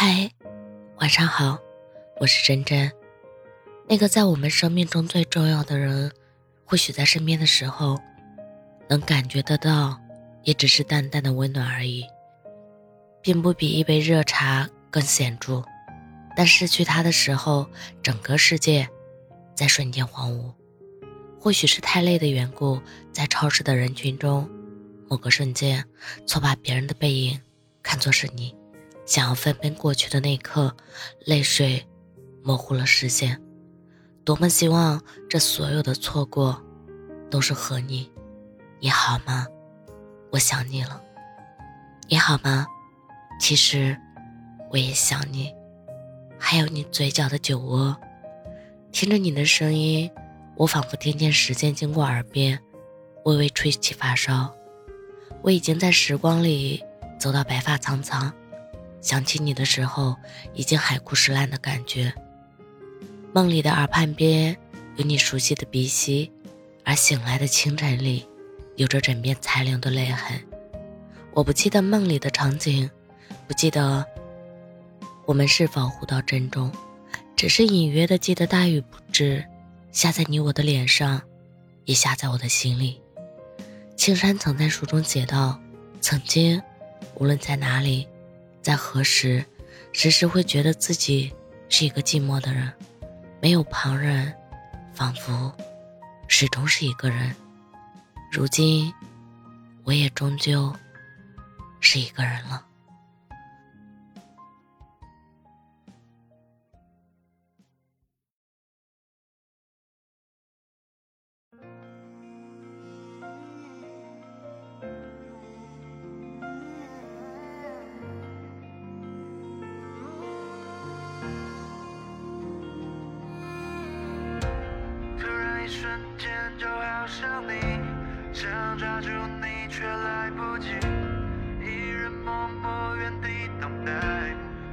嗨，晚上好，我是真真。那个在我们生命中最重要的人，或许在身边的时候，能感觉得到，也只是淡淡的温暖而已，并不比一杯热茶更显著。但失去他的时候，整个世界在瞬间荒芜。或许是太累的缘故，在超市的人群中，某个瞬间，错把别人的背影看作是你。想要飞奔过去的那一刻，泪水模糊了视线。多么希望这所有的错过，都是和你。你好吗？我想你了。你好吗？其实我也想你。还有你嘴角的酒窝，听着你的声音，我仿佛听见时间经过耳边，微微吹起发梢。我已经在时光里走到白发苍苍。想起你的时候，已经海枯石烂的感觉。梦里的耳畔边有你熟悉的鼻息，而醒来的清晨里，有着枕边残留的泪痕。我不记得梦里的场景，不记得我们是否互道珍重，只是隐约的记得大雨不止下在你我的脸上，也下在我的心里。青山曾在书中写道：“曾经，无论在哪里。”在何时，时时会觉得自己是一个寂寞的人，没有旁人，仿佛始终是一个人。如今，我也终究是一个人了。想抓住你却来不及，一人默默原地等待，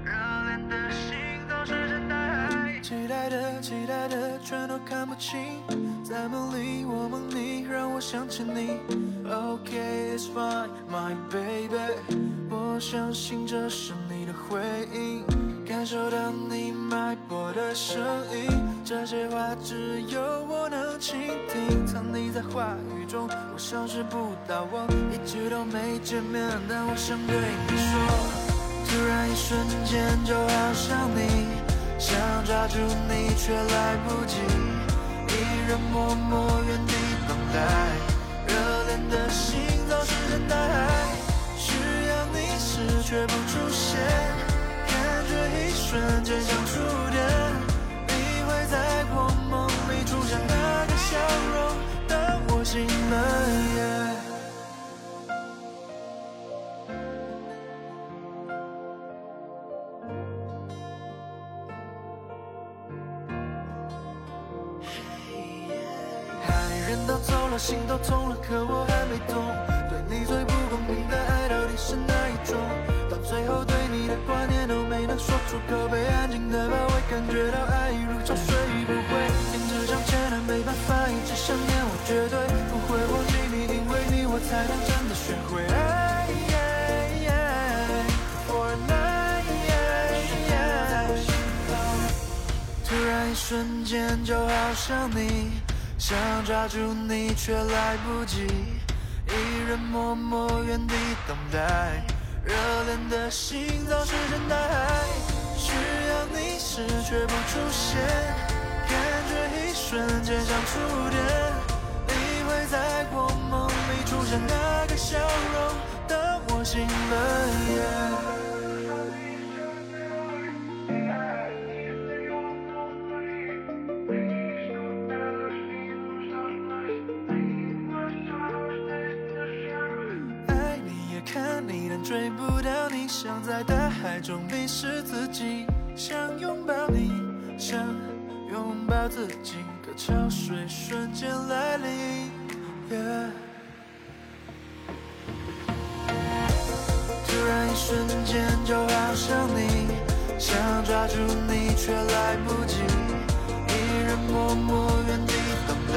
热恋的心总是真爱。期待的期待的全都看不清，在梦里我梦你，让我想起你。OK，it's fine my baby，我相信这是你的回应，感受到你脉搏的声音。这些话只有我能倾听，藏匿在话语中，我消失不到我，一直都没见面，但我想对你说。突然一瞬间就好想你，想抓住你却来不及，一人默默原地等待，热恋的心早是人大海，需要你时却不出现，瞬间像触电，你会在我梦里出现，那个笑容当我心蔓延。人都走了，心都痛了，可我还没懂。对你。才能真的学会爱。突然一瞬间就好想你。想抓住你却来不及，一人默默原地等待，热恋的心早石沉大海，需要你时却不出现，感觉一瞬间像触电，里出现那个笑容，等我醒了夜。追不到你，想在大海中迷失自己，想拥抱你，想拥抱自己，可潮水瞬间来临。瞬间就好像你，想抓住你却来不及，一人默默原地等待，